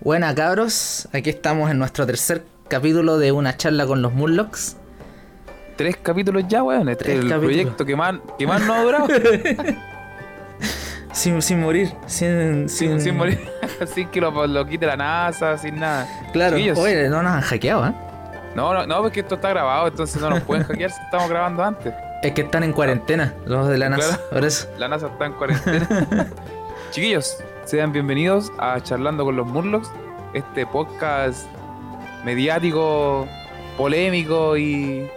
Buena cabros, aquí estamos en nuestro tercer capítulo de una charla con los Murlocs. Tres capítulos ya, weón. Este Tres es el capítulos. proyecto que más, que más no ha durado. Sin, sin morir, sin, sin, sin morir. sin que lo, lo quite la NASA, sin nada. Claro, Chiquillos. oye, no nos han hackeado, ¿eh? No, no, no, porque esto está grabado, entonces no nos pueden hackear si estamos grabando antes. Es que están en cuarentena, los de la NASA, Claro. por eso. La NASA está en cuarentena. Chiquillos, sean bienvenidos a Charlando con los Murlocs, este podcast mediático, polémico y,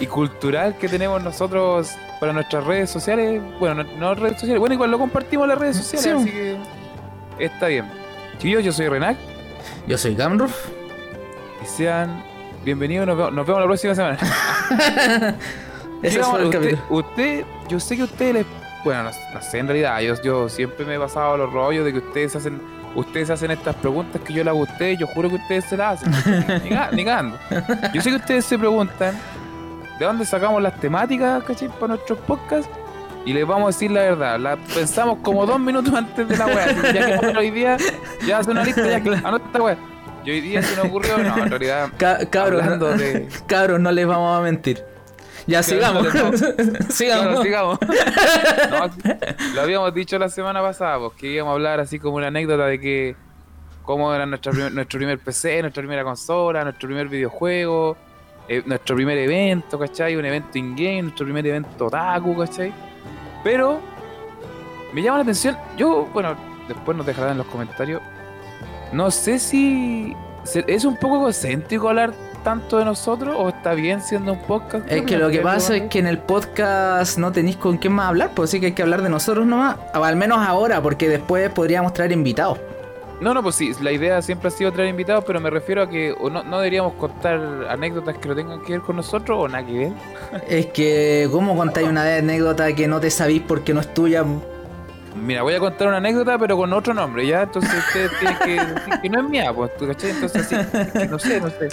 y cultural que tenemos nosotros para nuestras redes sociales. Bueno, no, no redes sociales, bueno, igual lo compartimos en las redes sociales, Sí. así que está bien. Chiquillos, yo soy Renac Yo soy Gamruf. y sean bienvenidos. Nos vemos, nos vemos la próxima semana. Ese fue el usted, capítulo. usted- yo sé que ustedes les. Bueno, no, no sé, en realidad, yo, yo siempre me he pasado los rollos de que ustedes hacen. Ustedes hacen estas preguntas que yo las hago a ustedes, yo juro que ustedes se las hacen. cagando. Yo sé que ustedes se preguntan de dónde sacamos las temáticas, ¿cachai? Para nuestros podcasts. Y les vamos a decir la verdad. La pensamos como dos minutos antes de la que Ya que hoy día ya hace una lista, ya anota esta wea. Y hoy día se nos ocurrió, no, en realidad. Ca- cabros, de- cabros, no les vamos a mentir. Ya, sigamos. Sigamos. Claro, sigamos. No, lo habíamos dicho la semana pasada, pues, que íbamos a hablar así como una anécdota de que cómo era nuestra prim- nuestro primer PC, nuestra primera consola, nuestro primer videojuego, eh, nuestro primer evento, ¿cachai? Un evento in-game, nuestro primer evento otaku, ¿cachai? Pero me llama la atención, yo, bueno, después nos dejarán en los comentarios, no sé si es un poco egocéntrico hablar tanto de nosotros o está bien siendo un podcast. Es que lo que pasa es que en el podcast no tenéis con quién más hablar, pues sí que hay que hablar de nosotros nomás, o al menos ahora, porque después podríamos traer invitados. No, no, pues sí, la idea siempre ha sido traer invitados, pero me refiero a que o no, no deberíamos contar anécdotas que no tengan que ver con nosotros o nada que ver. Es que, ¿cómo contáis una anécdota que no te sabís porque no es tuya? Mira, voy a contar una anécdota, pero con otro nombre, ¿ya? Entonces ustedes tienen que decir que no es mía, pues, ¿tú cachai? Entonces sí, es que no sé, no sé.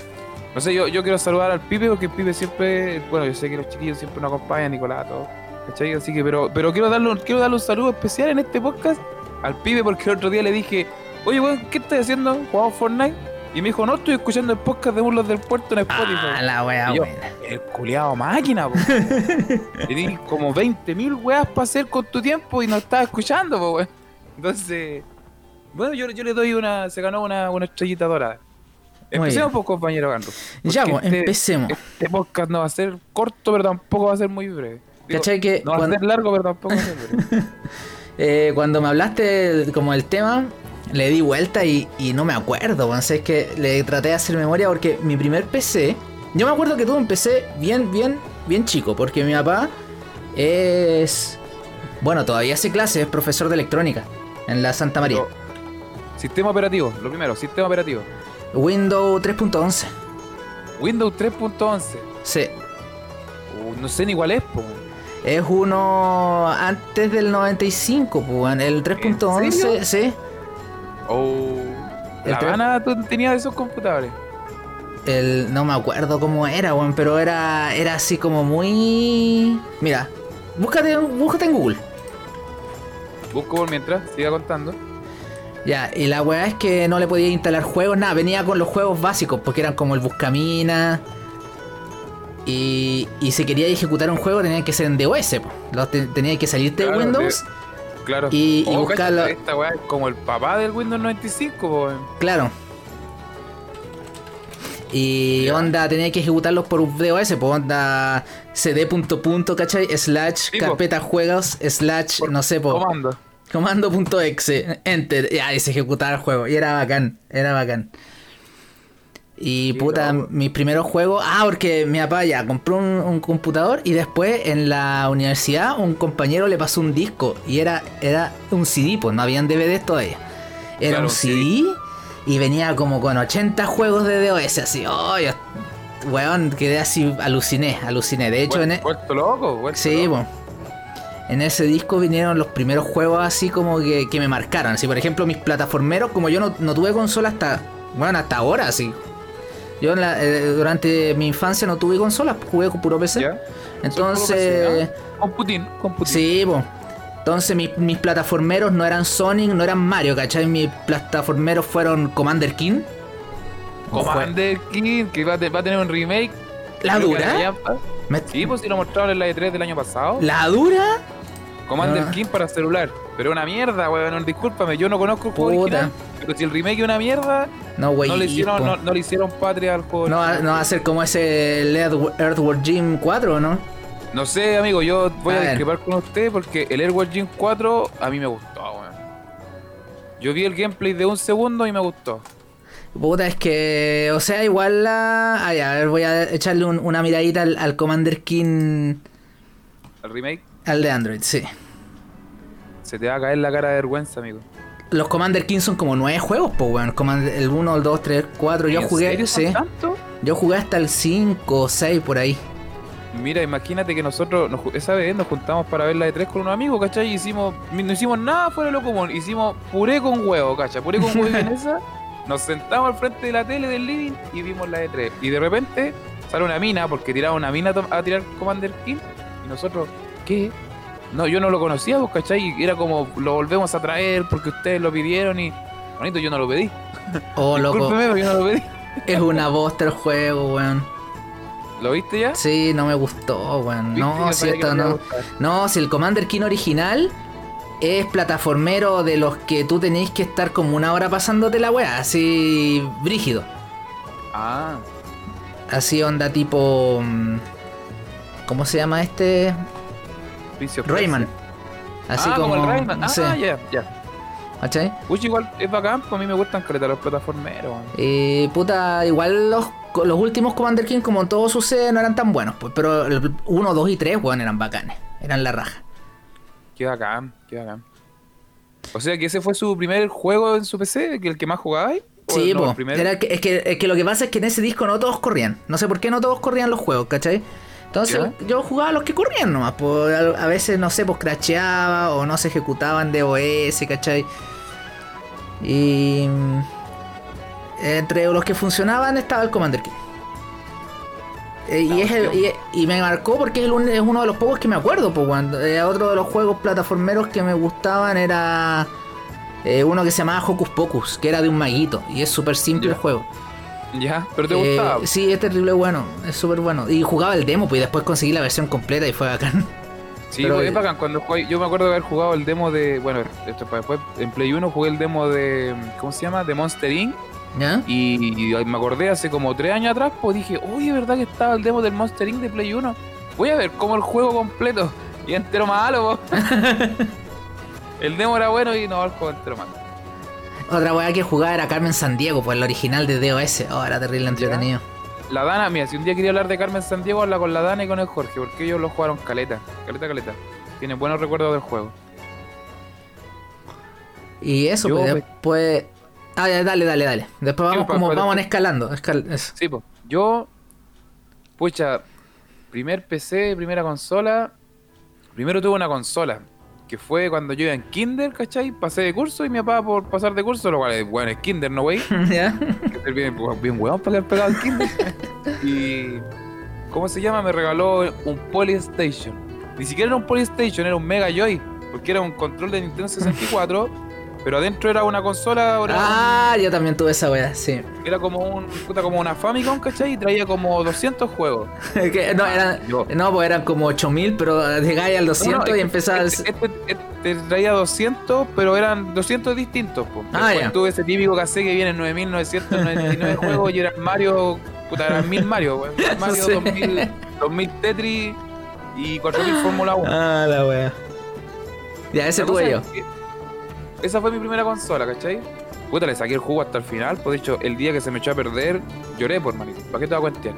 No sé, yo, yo quiero saludar al Pipe porque el Pipe siempre, bueno, yo sé que los chiquillos siempre nos acompañan, Nicolás, todo, ¿cachai? Así que, pero, pero quiero darle, un- quiero darle un saludo especial en este podcast al Pipe porque el otro día le dije, oye, weón, ¿qué estás haciendo? ¿Jugamos Fortnite? Y me dijo, no, estoy escuchando el podcast de Burlos del Puerto en Spotify. Ah, la wea yo, buena. el culiado máquina, po. Tenés como 20.000 weas para hacer con tu tiempo y no estás escuchando, po, weón. Entonces, bueno, yo, yo le doy una. Se ganó una, una estrellita dorada. Empecemos, pues, compañero Gandro. Ya, pues, este- empecemos. Este podcast no va a ser corto, pero tampoco va a ser muy breve. Digo, ¿Cachai que no va a ser largo, pero tampoco va a ser breve. eh, cuando me hablaste como el tema, le di vuelta y, y no me acuerdo, weón. O sea, es que le traté de hacer memoria porque mi primer PC, yo me acuerdo que tuve un PC bien, bien, bien chico, porque mi papá es, bueno, todavía hace clases, es profesor de electrónica en la Santa María. Pero, sistema operativo, lo primero, sistema operativo. Windows 3.11. Windows 3.11. Sí. Uh, no sé ni cuál es, po. Es uno antes del 95, pues. El 3.11, serio? sí. Oh. La Habana tú tenías esos computadores. El, no me acuerdo cómo era, weón, pero era, era así como muy... Mira, búscate, búscate en Google. Busco por mientras, siga contando. Ya, y la weá es que no le podía instalar juegos, nada, venía con los juegos básicos, porque eran como el Buscamina. Y, y si quería ejecutar un juego tenía que ser en DOS, te- tenía que salir de Windows, Claro. Y- y Oh, buscarlo- Esta weá es como el papá del Windows 95, po, weón. claro. Y onda, tenía que ejecutarlos por DOS, pues onda cd punto punto, ¿cachai? Slash, Sí, po. carpeta juegos, slash, Por no sé, po. Comando. Comando.exe, enter, ya, y se ejecutaba el juego. Y era bacán, era bacán. Y puta, mis primeros juegos. Ah, porque mi papá ya compró un, un computador y después en la universidad un compañero le pasó un disco y era, era un CD, pues no habían DVDs todavía. Era Claro, un CD y venía como con 80 juegos de DOS, así. Oh, yo- weón, quedé así, aluciné, aluciné. De hecho, en, e- Vuelto loco, vuelto Sí, loco. po. En ese disco vinieron los primeros juegos así como que, que me marcaron. Así, por ejemplo, mis plataformeros, como yo no, no tuve consola hasta. Bueno, hasta ahora, sí. Yo en la- eh, durante mi infancia no tuve consolas, jugué con puro PC. ¿Ya? Entonces. Con Putin, con Putin. Sí, po. Entonces mis, mis plataformeros no eran Sonic, no eran Mario, ¿cachai? Mis plataformeros fueron Commander King. Commander King, que va a, va a tener un remake. ¿La dura? Me- Sí, pues si lo mostraron en la E3 del año pasado. ¿La dura? Commander Ah. King para celular. Pero una mierda, weón. Discúlpame, yo no conozco el juego Puta. original. Pero si el remake es una mierda, No, güey. no, le hicieron, no, no le hicieron patria al juego. No no va a ser como ese Earthworm Jim 4, ¿no? No sé, amigo, yo voy A a, discrepar con usted porque el Airward Gym 4 a mí me gustó, weón. Yo vi el gameplay de un segundo y me gustó. Puta, es que. O sea, igual la. Ah, ya, a ver, voy a echarle un- una miradita al, al Commander King. El remake Al de Android, sí. se te va a caer la cara de vergüenza, amigo. Los Commander King son como nueve juegos, pues, weón. Commander- El 1, el 2, 3, 4. Yo ¿En jugué, sí. tanto? Yo jugué hasta el 5 o 6 por ahí. Mira, imagínate que nosotros nos esa vez nos juntamos para ver la de 3 con unos amigos, ¿cachai? Y hicimos, no hicimos nada fuera de lo común, hicimos puré con huevo, ¿cachai? Puré con huevo y vienesa. Nos sentamos al frente de la tele del living y vimos la de 3 Y de repente sale una mina, porque tiraba una mina a tirar Commander King. Y nosotros, ¿qué? No, yo no lo conocía, pues, ¿cachai? Era como, lo volvemos a traer porque ustedes lo pidieron y... Bonito, yo no lo pedí. Oh, loco. Pero yo no lo pedí. Es una bosta el juego, weón. ¿Lo viste ya? Sí, no me gustó, weón. No, si esto no. No, si el Commander King original es plataformero de los que tú tenéis que estar como una hora pasándote la weá, así brígido. Ah, Así onda tipo. mm, ¿Cómo se llama este? Prince of Rayman. Así ah, como. como el Rayman. Ah, sí, ya, ya. ¿cachai? Uy, igual es bacán, pues a mí me gustan caleta los plataformeros. Eh, puta, igual los, los últimos Commander King, como todo sucede, no eran tan buenos, pues, pero el 1, 2 y 3, weón, eran bacanes. Eran la raja. Qué bacán, qué bacán. O sea que ese fue su primer juego en su PC, que el que más jugabais. ¿O Sí, no, po. Era que, es, que, es que lo que pasa es que en ese disco no todos corrían. No sé por qué no todos corrían los juegos, ¿cachai? Entonces yo jugaba los que corrían nomás. A, a veces, no sé, pues cracheaba o no se ejecutaban de OS, ¿cachai? Y. mm, Entre los que funcionaban estaba el Commander King. Eh, y, es el- y, y me marcó porque es, el un- es uno de los pocos que me acuerdo. Pues, cuando, eh, otro de los juegos plataformeros que me gustaban era eh, uno que se llamaba Hocus Pocus, que era de un maguito. Y es súper simple el juego. Ya, pero te Eh, gustaba. sí, es terrible bueno, es súper bueno. Y jugaba el demo, pues y después conseguí la versión completa y fue bacán. Sí, pero- es bacán. Cuando jugué- yo me acuerdo de haber jugado el demo de. Bueno, esto fue después. En Play 1 jugué el demo de. ¿Cómo se llama? De Monster Inc. Y, y me acordé hace como tres años atrás, pues dije, oye, ¿verdad que estaba el demo del Monster Inc. de Play 1? Voy a ver cómo el juego completo. Y entero malo. El demo era bueno y no, el juego entero malo. Otra weá que jugaba era Carmen Sandiego, pues el original de DOS. Oh, era terrible entretenido. La Dana, mira, si un día quería hablar de Carmen Sandiego, habla con la Dana y con el Jorge, porque ellos lo jugaron caleta, caleta, caleta. Tienen buenos recuerdos del juego. Y eso, Yo, pues después. Ah, ya, dale, dale, dale. Después vamos como vamos escalando. escal- eso. Sí, pues. Yo, pucha, primer PC, primera consola. Primero tuve una consola, que fue cuando yo iba en Kinder, ¿cachai? Pasé de curso y mi papá por pasar de curso, lo cual es bueno, es Kinder, ¿no, güey? ¿Ya? que ser bien, bien huevón para haber pegado el Kinder. y. ¿Cómo se llama? Me regaló un Polystation. Ni siquiera era un Polystation, era un Mega Joy. Porque era un control de Nintendo 64. Pero adentro era una consola. Era, Ah, yo también tuve esa weá, sí. era como un puta, como una Famicom, ¿cachai? Y traía como 200 juegos. Que- no, eran, Yo- no, pues eran como 8000, pero llegáis al 200 No, no, y es- empezaba. Este, este- este traía 200, pero eran 200 distintos. Po. Ah, ya. tuve ese típico cassette que viene en 9999 juegos y eran Mario, puta, eran 1000 Mario, weón. Mario Sí. 2000, 2000 Tetris y 4000 Fórmula 1. Ah, la weá. Ya, ese tuve yo. que Esa fue mi primera consola, ¿cachai? Puta, le saqué el jugo hasta el final. Pues de hecho, el día que se me echó a perder, lloré por manito. ¿Para qué te voy a cuentear?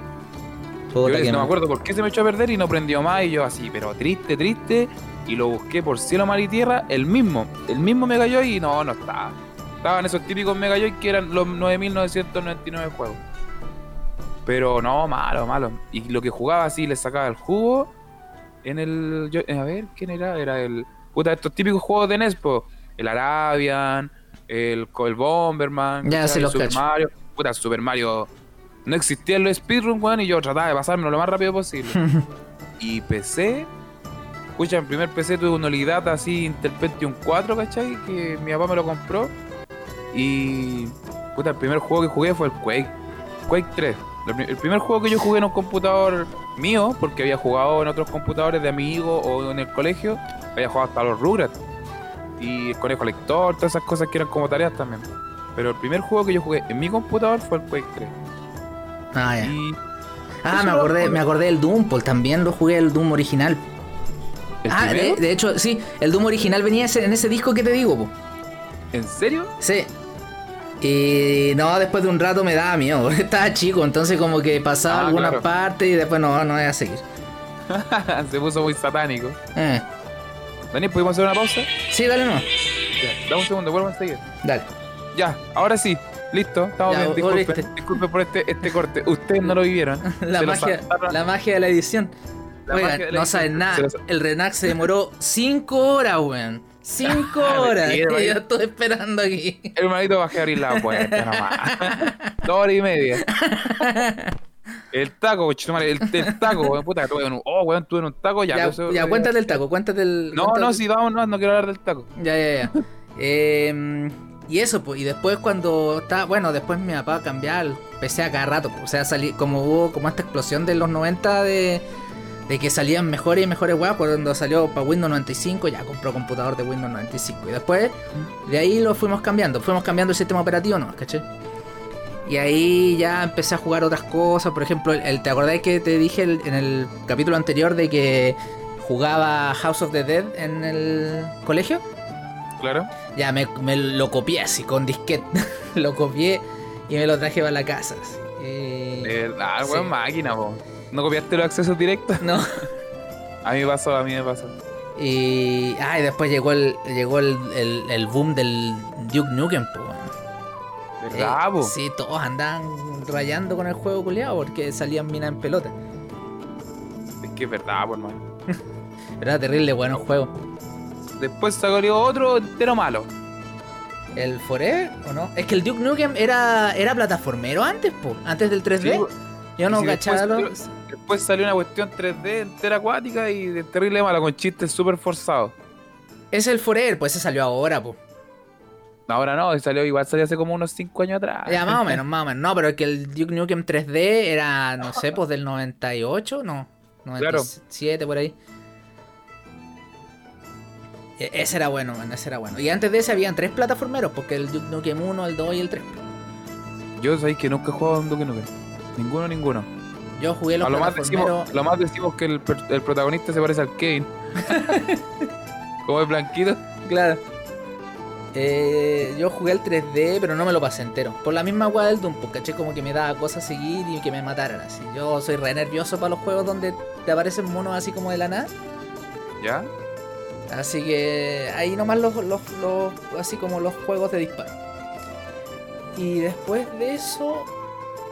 Que no no. me acuerdo por qué se me echó a perder y no prendió más. Y yo así, pero triste, triste. Y lo busqué por cielo, mar y tierra, el mismo. El mismo Mega Joy y no, no estaba. Estaban esos típicos Mega Joy que eran los 9999 juegos. Pero no, malo, malo. Y lo que jugaba así, le sacaba el jugo en el. yo- a ver, ¿quién era? Era el. Puta, estos típicos juegos de Nespo. El Arabian, el, el Bomberman. Ya, el los Super cacho. Mario. Puta, Super Mario. No existían los speedrun, weón, y yo trataba de pasármelo lo más rápido posible. y PC. Escucha, en primer PC tuve un Olidata así Intel Pentium 4, ¿cachai? Que mi papá me lo compró. Y. Puta, el primer juego que jugué fue el Quake. Quake 3. El pri- el primer juego que yo jugué en un computador mío, porque había jugado en otros computadores de amigos o en el colegio, había jugado hasta los Rugrats. Y el conejo lector, todas esas cosas que eran como tareas también. Pero el primer juego que yo jugué en mi computador fue el Quake 3. Ah, ya. Y. Ah, me acordé, me acordé del Doom, pues también lo jugué el Doom original. ¿El ah, de, de hecho, sí, el Doom original venía ese- en ese disco que te digo, po. ¿En serio? Sí. Y no, después de un rato me daba miedo, porque estaba chico, entonces como que pasaba Ah, alguna claro. parte y después no, no voy a seguir. Se puso muy satánico. Eh. Dani, ¿podemos hacer una pausa? Sí, dale no. Ya, dame un segundo, vuelvo a seguir. Dale. Ya, ahora sí, listo, estamos Ya, bien. Disculpen, disculpen por este, este corte. Ustedes no lo vivieron. La magia, la magia de la edición. La Oigan, no saben nada. El Renax se demoró 5 horas, weón. 5 horas. Mentira, y yo estoy esperando aquí. Hermanito, bajé a abrir la puerta nomás. Dos horas y media. El taco, el, el taco, weón, puta, tuve un, oh, weón, tuve un taco, ya. Ya, eso- ya, cuéntate el taco, cuéntate el. No, cuéntate- no, sí, vamos, no, no quiero hablar del taco. Ya, ya, ya. Eh, y eso, pues, y después cuando está, bueno, después mi papá cambiaba el PC a cada rato, pues, o sea, salí, como hubo como esta explosión de los 90 de, de que salían mejores y mejores weas, cuando salió para Windows 95 ya compró computador de Windows 95 y después de ahí lo fuimos cambiando, fuimos cambiando el sistema operativo, ¿no? ¿Caché? Y ahí ya empecé a jugar otras cosas, por ejemplo, el, el- ¿te acordás que te dije el- en el capítulo anterior de que jugaba House of the Dead en el colegio? Claro. Ya me, me lo copié así con disquete. lo copié y me lo traje para la casa. así. Y- Sí. weón, máquina, po. ¿No copiaste los accesos directos? No. A mí me pasó, a mí me pasó. Y. Ah, y después llegó el. llegó el, el, el boom del Duke Nukem, po. ¿Verdad, Eh? Sí, todos andaban rayando con el juego culiado porque salían minas en pelota. Es que es verdad, pues, hermano. Era terrible bueno el juego. Después salió otro entero malo. ¿El Forever o no? Es que el Duke Nukem era, era plataformero antes, po. Antes del 3D. Sí. Yo no si cachaba después los- Después salió una cuestión 3D entera acuática y de terrible mala, con chistes súper forzados. Es el Forever, pues ese salió ahora, po. Ahora no, salió igual salió hace como unos 5 años atrás. Ya, más o menos, más o menos. No, pero es que el Duke Nukem 3D era, no sé, pues del 98, no. 97 por ahí. E- Ese era bueno, man, ese era bueno. Y antes de ese habían tres plataformeros, porque el Duke Nukem 1, el 2 y el 3. Yo sabéis que nunca he jugado un Duke Nukem. Ninguno, ninguno. Yo jugué los A lo más, plataformeros. decimos, lo más decimos que el, el protagonista se parece al Kane. como es blanquito. Claro. Eh, yo jugué el 3D, pero no me lo pasé entero. Por la misma weá del Doom, caché como que me daba cosas seguir y que me mataran así. Yo soy re nervioso para los juegos donde te aparecen monos así como de la nada. ¿Ya? Así que ahí nomás los, los, los- así como los juegos de disparo. Y después de eso,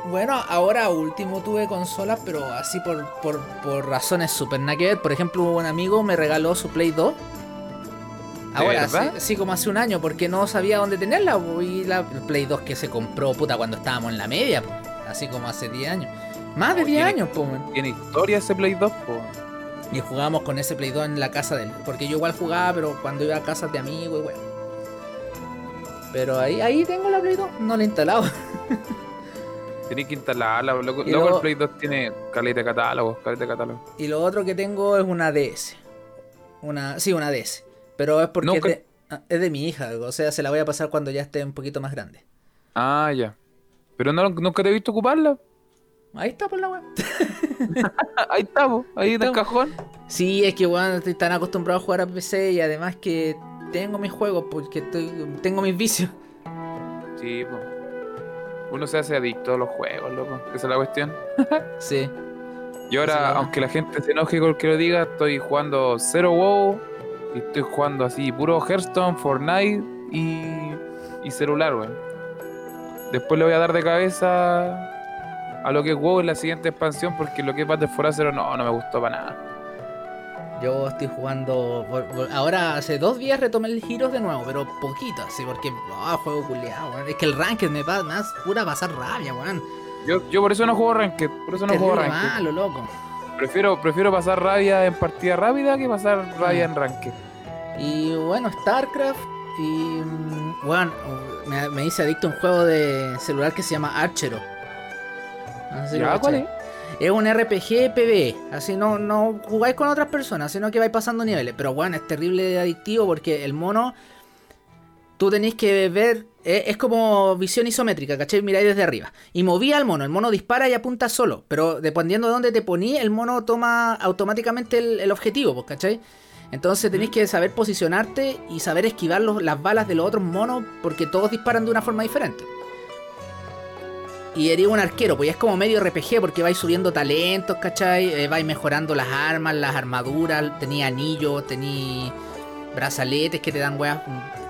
bueno, ahora último tuve consolas, pero así por, por, por razones super nada que ver. Por ejemplo, un amigo me regaló su Play 2. Ahora, sí, como hace un año, porque no sabía dónde tenerla. Y la Play 2 que se compró, puta, cuando estábamos en la media, po, así como hace 10 años. Más de Oh, 10 tiene- años, po, man. Tiene historia ese Play 2, po. Y jugábamos con ese Play 2 en la casa de él. Porque yo igual jugaba, pero cuando iba a casas de amigos y bueno. Pero ahí, ahí tengo la Play 2, no la he instalado. Tenés que instalarla, loco. Loco, luego- el Play 2 tiene caleta de catálogo, caleta de catálogo. Y lo otro que tengo es una DS. Una, sí, una DS. Pero es porque Nunca- es, de, ah, es de mi hija, o sea, se la voy a pasar cuando ya esté un poquito más grande. Ah, ya. Pero no, nunca te he visto ocuparla. Ahí está por la web. Ah, Ahí está, po. ahí en el Estamos. cajón. Sí, es que bueno, estoy tan acostumbrado a jugar a PC y además que tengo mis juegos porque estoy, tengo mis vicios. Sí, po. Uno se hace adicto a los juegos, loco. Esa es la cuestión. Sí. Y ahora, aunque la gente se enoje con que lo diga, estoy jugando Zero WoW. Y estoy jugando así, puro Hearthstone, Fortnite y, y celular, weón. Después le voy a dar de cabeza a lo que es WoW en la siguiente expansión, porque lo que es Battle for Zero no, no me gustó para nada. Yo estoy jugando. por- por- ahora hace dos días retomé el Heroes de nuevo, pero poquito, así, porque. Ah, juego culiado, weón. Es que el Ranked me va más pura pasar rabia, weón. Yo, yo por eso no juego Ranked, por eso no juego Ranked. malo, loco. Prefiero, prefiero pasar rabia en partida rápida que pasar rabia Mm. en ranque. Y bueno, StarCraft. Y. mm, Bueno, me, me hice adicto a un juego de celular que se llama Archero. No sé si lo ¿Ya? ¿Cuál es? Es un RPG PvE, así no, no jugáis con otras personas, sino que vais pasando niveles. Pero bueno, es terrible adictivo porque el mono, tú tenéis que ver, es, es como visión isométrica, ¿cachai? Miráis desde arriba. Y movía al mono, el mono dispara y apunta solo, pero dependiendo de dónde te poní, el mono toma automáticamente el, el objetivo, pues, ¿cachai? Entonces tenéis que saber posicionarte y saber esquivar los- las balas de los otros monos porque todos disparan de una forma diferente. Y eres un arquero, pues es como medio RPG porque vais subiendo talentos, ¿cachai? Eh, vais mejorando las armas, las armaduras, tenía anillos, tenía brazaletes que te dan weas,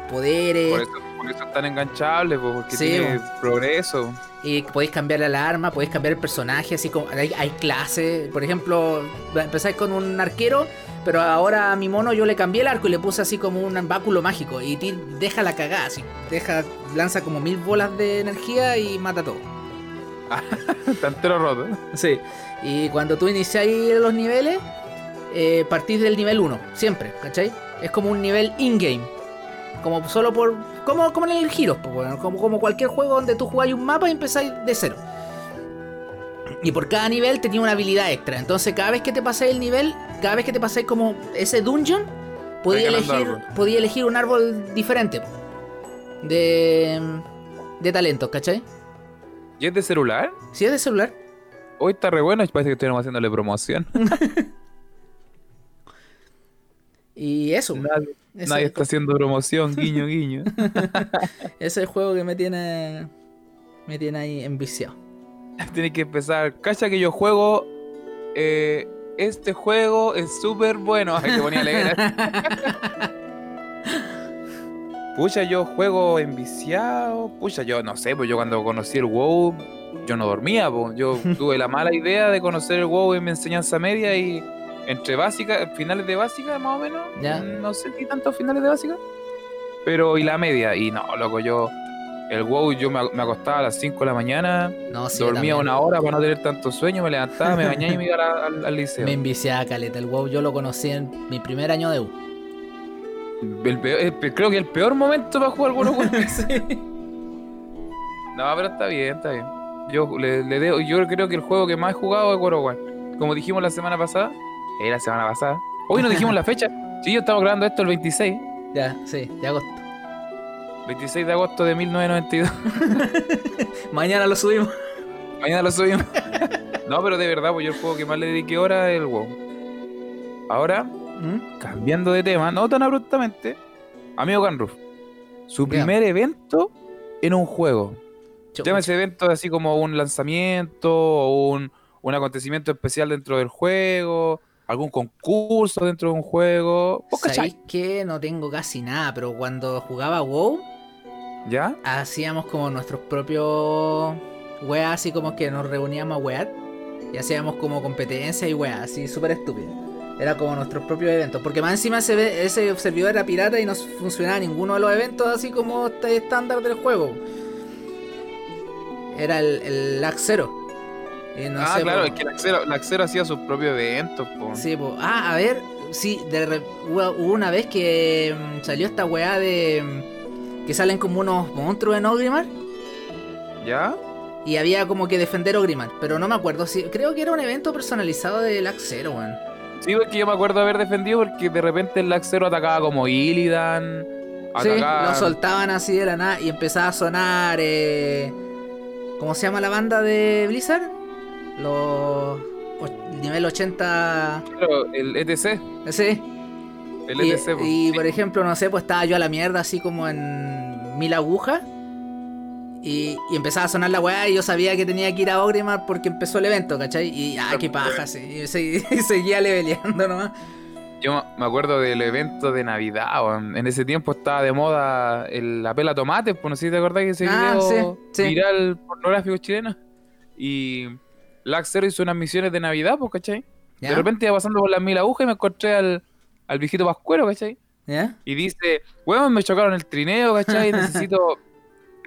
poderes. Por eso, por eso es tan enganchable, po, porque Sí, tiene progreso. Y podéis cambiar el arma, podéis cambiar el personaje, así como hay, hay clases. Por ejemplo, empezáis con un arquero, pero ahora a mi mono yo le cambié el arco y le puse así como un báculo mágico. Y ti- deja la cagada, así. Deja, lanza como mil bolas de energía y mata todo. Está entero roto. Sí. Y cuando tú iniciáis los niveles, eh, partís del nivel 1, siempre, ¿cachai? Es como un nivel in-game. Como solo por. Como, como en el bueno, como, como cualquier juego donde tú jugáis un mapa y empezáis de cero. Y por cada nivel tenía una habilidad extra. Entonces, cada vez que te pasáis el nivel, cada vez que te pasáis como ese dungeon, podía elegir, podía elegir un árbol diferente de, de talentos, ¿cachai? ¿Y es de celular? Si es de celular. Hoy está re bueno y parece que estuviéramos haciéndole promoción. Y eso. Nadie, ese- nadie está haciendo promoción, guiño, guiño. Ese es el juego que me tiene. Me tiene ahí enviciado. Tienes que empezar. Cacha que yo juego. eh, este juego es súper bueno. Ay, que ponía a leer. Pucha, yo juego enviciado. Pucha, yo no sé, pues yo cuando conocí el WoW, yo no dormía, pues. Yo tuve la mala idea de conocer el WoW en mi enseñanza media y entre básica, finales de básica, más o menos. Ya. No sé si tantos finales de básica. Pero y la media. Y no, loco, yo. El WoW yo me, me acostaba a las 5 de la mañana, No, sí, dormía una hora para no tener tanto sueño, me levantaba, me bañaba y me iba al, al liceo. Me enviciaba caleta. El WoW yo lo conocí en mi primer año de U. El peor- el pe- creo que el peor momento para jugar of Warcraft. No, pero está bien, está bien. Yo le, le debo- yo creo que el juego que más he jugado es World. Como dijimos la semana pasada, eh, la semana pasada. Hoy no dijimos la fecha. Sí, yo estamos grabando esto el 26. Ya, sí, de agosto. 26 de agosto de 1992. Mañana lo subimos. Mañana lo subimos. no, pero de verdad, pues yo el juego que más le dediqué ahora es el WoW. Ahora, ¿Mm? cambiando de tema, no tan abruptamente, amigo Canruf, su primer evento en un juego. Llámese evento así como un lanzamiento o un, un acontecimiento especial dentro del juego, algún concurso dentro de un juego. ¿Sabéis que no tengo casi nada? Pero cuando jugaba WoW, ¿Ya? hacíamos como nuestros propios weas, así como que nos reuníamos a wear y hacíamos como competencia y weas, así súper estúpido. Era como nuestros propios eventos, porque más encima ese, ve- ese servidor era pirata y no funcionaba ninguno de los eventos así como este estándar del juego. Era el, el lag no ah, sé, claro, po- es que el Axero, el Axero hacía sus propios eventos. po. Sí, po. Ah, a ver, sí, de re- hubo una vez que mm, salió esta weá de. Que salen como unos monstruos en Ogrimmar. ¿Ya? Y había como que defender Ogrimmar. Pero no me acuerdo si. Creo que era un evento personalizado del Axero, weón. Sí, porque yo me acuerdo haber defendido porque de repente el Axero atacaba como Illidan. Sí, lo soltaban así de la nada y empezaba a sonar. Eh, ¿Cómo se llama la banda de Blizzard? Los. Nivel 80. Claro, el ETC. Sí. El Y, ETC. po. y, Sí. por ejemplo, no sé, pues estaba yo a la mierda así como en mil agujas. Y, y empezaba a sonar la weá y yo sabía que tenía que ir a Ogrimmar porque empezó el evento, ¿cachai? Y ah, qué paja, sí. Y, y seguía leveleando nomás. Yo me acuerdo del evento de Navidad. weón. En ese tiempo estaba de moda el, la pela tomate. Pues no sé si te acordás que ese Ah, video sí, sí. viral pornográfico chileno. Y Laxero hizo unas misiones de Navidad, pues, ¿cachai? ¿Ya? De repente iba pasando por las mil agujas y me encontré al, al viejito pascuero, ¿cachai? ¿Ya? Y dice, weón, me chocaron el trineo, ¿cachai? Necesito...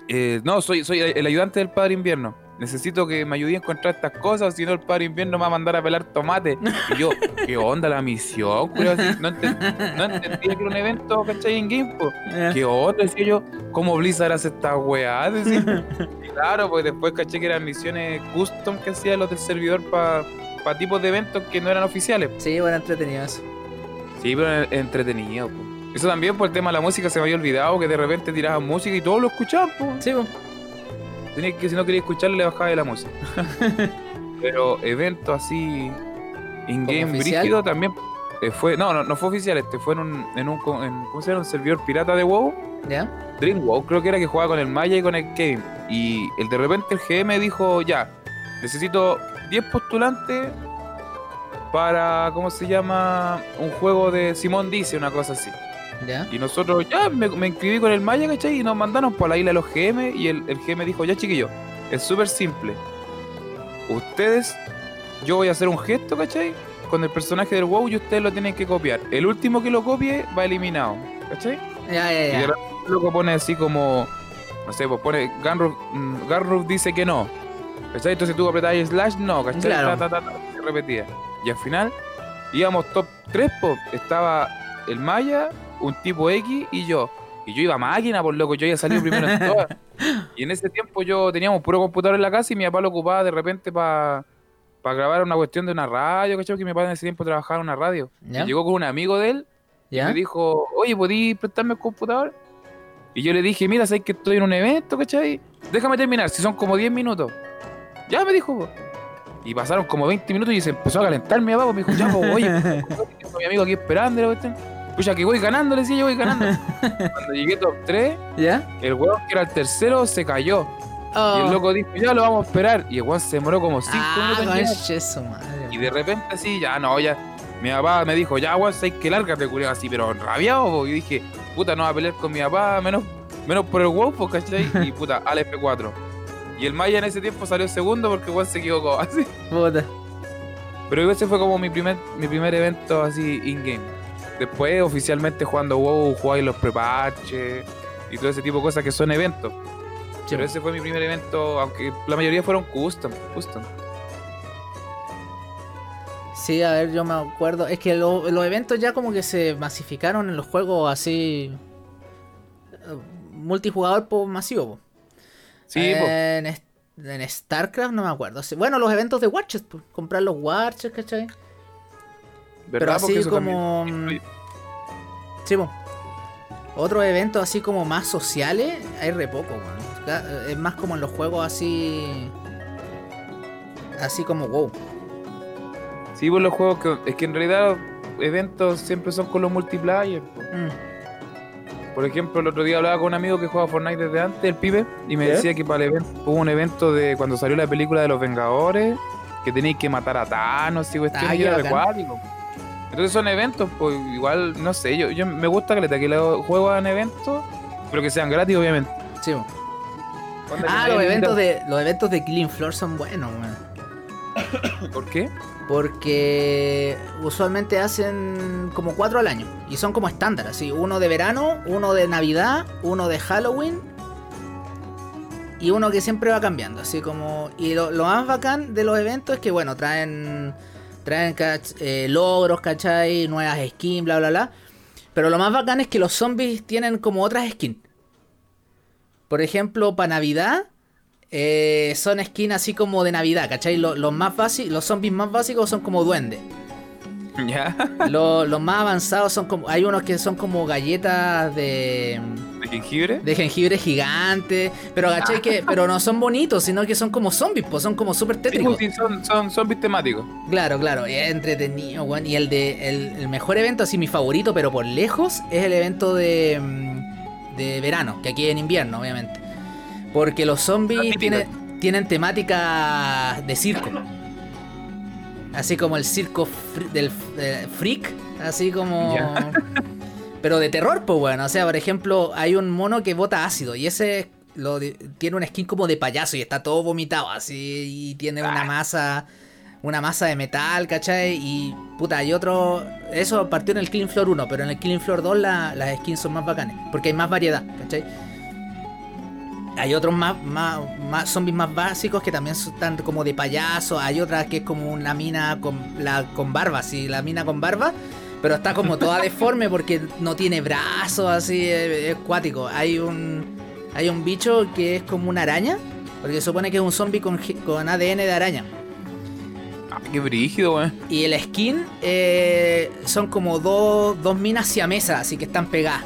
eh, no, soy, soy el ayudante del Padre Invierno. necesito que me ayude a encontrar estas cosas, si no el padre invierno me va a mandar a pelar tomate. Y yo, ¿qué onda la misión? no, enten- no entendía que era un evento, ¿cachai? En Game. Ya. ¿Qué onda? Decía yo, ¿cómo Blizzard hace esta weá? Y claro, pues después caché que eran misiones custom que hacían los del servidor para tipos de eventos que no eran oficiales. Sí, bueno, entretenido eso. Sí, pero en- entretenido, po. Eso también por el tema de la música se me había olvidado que de repente tiraban música y todos lo escuchaban, po. Sí, pues. Tenía que si no quería escucharlo le bajaba de la música. Pero evento así in-game brígido también eh, fue. No, no, no fue oficial, este fue en un, en un en- ¿cómo se llama? un servidor pirata de WoW. ¿Ya? Dream WoW, creo que era que jugaba con el Maya y con el Kevin. Y el de repente el GM dijo, ya, necesito 10 postulantes para, ¿cómo se llama? Un juego de Simón Dice, una cosa así. ¿Ya? Y nosotros ya me, me inscribí con el Maya, ¿cachai? Y nos mandaron por la isla de los GM y el, el GM dijo, ya chiquillo, es súper simple. Ustedes, yo voy a hacer un gesto, ¿cachai? Con el personaje del WoW y ustedes lo tienen que copiar. El último que lo copie va eliminado, ¿cachai? Ya, ya, Y ya. repente el loco pone así como, no sé, pues pone, Gunroof, mm, Gunroof dice que no. ¿Cachai? Entonces tú apretabas slash, no, ¿cachai? Claro. Ta, ta, ta, repetía. Y al final íbamos top 3, pues. Estaba el Maya, un tipo X y yo. Y yo iba a máquina, por loco, yo había salido primero en todas. Y en ese tiempo yo teníamos puro computador en la casa y mi papá lo ocupaba de repente para grabar una cuestión de una radio, ¿cachai? Que mi papá en ese tiempo trabajaba en una radio. ¿Ya? Y llegó con un amigo de él ¿Ya? me dijo, oye, ¿podí prestarme el computador? Y yo le dije, mira, sabes que estoy en un evento, ¿cachai? Déjame terminar, si son como 10 minutos. Ya me dijo, po. Y pasaron como 20 minutos y se empezó a calentar mi papá. Me dijo, ya, pues, oye, mi amigo aquí esperando. y la cuestión. Pucha, que voy ganando, le decía yo, voy ganando. Cuando llegué top 3, ¿Ya? el weón que era el tercero se cayó. Oh. Y el loco dijo, ya lo vamos a esperar. Y el weón se demoró como 5 ah, minutos su madre. Y de repente así, ya no, ya. Mi papá me dijo, ya, weón, sabes que lárgate, culiao, así, pero rabiado. Y dije, puta, no va a pelear con mi papá, menos, menos por el WoW, po, ¿cachai? Y puta, al F4. Y el Maya en ese tiempo salió segundo porque weón se equivocó, así. Puta. Pero ese fue como mi primer, mi primer evento así in-game. Después, oficialmente jugando WoW, jugáis los preparches y todo ese tipo de cosas que son eventos. Pero ese fue mi primer evento, aunque la mayoría fueron custom, custom. Sí, a ver, yo me acuerdo. Es que lo- los eventos ya como que se masificaron en los juegos así. eh, Multijugador po, masivo. Sí, en, StarCraft no me acuerdo. Bueno, los eventos de Watches, po, comprar los Watches, ¿cachai? pero así como-. Sí, po. Otros eventos así como más sociales, hay re poco. Ca- Es más como en los juegos así. Así como WoW. Sí, pues los juegos que. Es que en realidad eventos siempre son con los multiplayer. Mm. Por ejemplo, el otro día hablaba con un amigo que juega Fortnite desde antes, el pibe, y me decía que para el evento hubo un evento de cuando salió la película de los Vengadores, que tenéis que matar a Thanos y cuestiones Ah, y era acuático. Entonces son eventos, pues igual, no sé, yo, yo me gusta que que los juegos en eventos, pero que sean gratis, obviamente. Sí, Ah, los le eventos de los eventos de Killing Floor son buenos, weón. ¿Por qué? Porque usualmente hacen como cuatro al año. Y son como estándar, así. Uno de verano, uno de Navidad, uno de Halloween. Y uno que siempre va cambiando. Así como. Y lo, más bacán de los eventos es que bueno, traen. Traen eh, logros, ¿cachai? Nuevas skins, bla bla bla. Pero lo más bacán es que los zombies tienen como otras skins. Por ejemplo, para Navidad. Eh, son skins así como de Navidad, ¿cachai? Lo- Los, más básicos, los zombies más básicos son como duendes. Ya, Lo- los más avanzados son como. Hay unos que son como galletas de. de jengibre. de jengibre gigante. Pero ¿cachai? Que, pero no son bonitos, sino que son como zombies, pues son como súper tétricos. pues, sí, son, son zombies temáticos. Claro, claro, es entretenido, weón. Y el de el, el mejor evento, así mi favorito, pero por lejos, es el evento de, mm, de verano, que aquí es en invierno, obviamente. Porque los zombies tienen, tienen temática de circo. Así como el circo del eh, freak, así como... Pero de terror, pues bueno. O sea, por ejemplo, hay un mono que bota ácido y ese lo de- tiene una skin como de payaso y está todo vomitado así y tiene una Ah. masa una masa de metal, ¿cachai? Y puta, hay otro eso partió en el Killing Floor 1, pero en el Killing Floor 2 la- las skins son más bacanes porque hay más variedad, ¿cachai? Hay otros más, más, más zombies más básicos que también están como de payaso. Hay otra que es como una mina con, la, con barba, sí, la mina con barba. Pero está como toda deforme porque no tiene brazos, así, es, es cuático. Hay un, hay un bicho que es como una araña, porque se supone que es un zombie con, con ADN de araña. Ah, qué brígido, weón. Y el skin eh, son como dos, dos minas siamesas, así que están pegadas.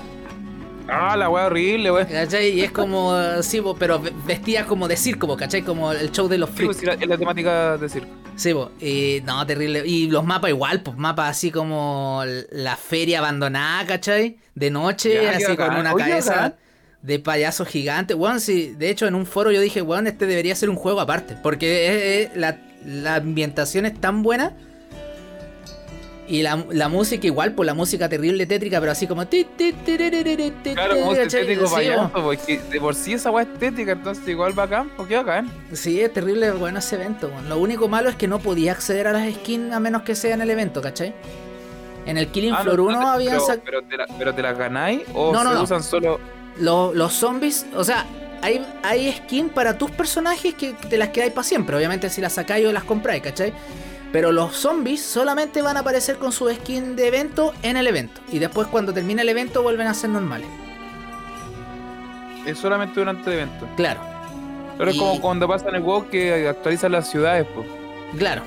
Ah, la weá horrible, weón. ¿Cachai? Y es como, sí, pero ve- vestidas como de circo, po, ¿cachai? Como el show de los pues, freaks. sí, es la temática de circo. Sí, y no, terrible. Y los mapas igual, pues mapas así como la feria abandonada, ¿cachai? De noche, Ya, así con una Oye, cabeza de payaso gigante. Weón, sí, de hecho en un foro yo dije, weón, este debería ser un juego aparte. Porque es- es- la, la ambientación es tan buena. Y la, la música igual, pues la música terrible tétrica, pero así como... Claro, como Sí, payaso, po. porque de por sí esa weá estética, entonces igual bacán, pues qué bacán. Sí, es terrible bueno ese evento. weón. Lo único malo es que no podía acceder a las skins a menos que sea en el evento, ¿cachai? En el Killing Ah, Floor no, 1 no, habían pero, sac- pero, te la- pero te las ganáis o No, se usan solo. los, los zombies, o sea, hay, hay skin para tus personajes que te las quedáis para siempre. Obviamente si las sacáis o las compráis, ¿cachai? Pero los zombies solamente van a aparecer con su skin de evento en el evento. Y después cuando termine el evento vuelven a ser normales. Es solamente durante el evento. Claro, Pero es como cuando pasa en el WoW que actualizan las ciudades, pues. claro.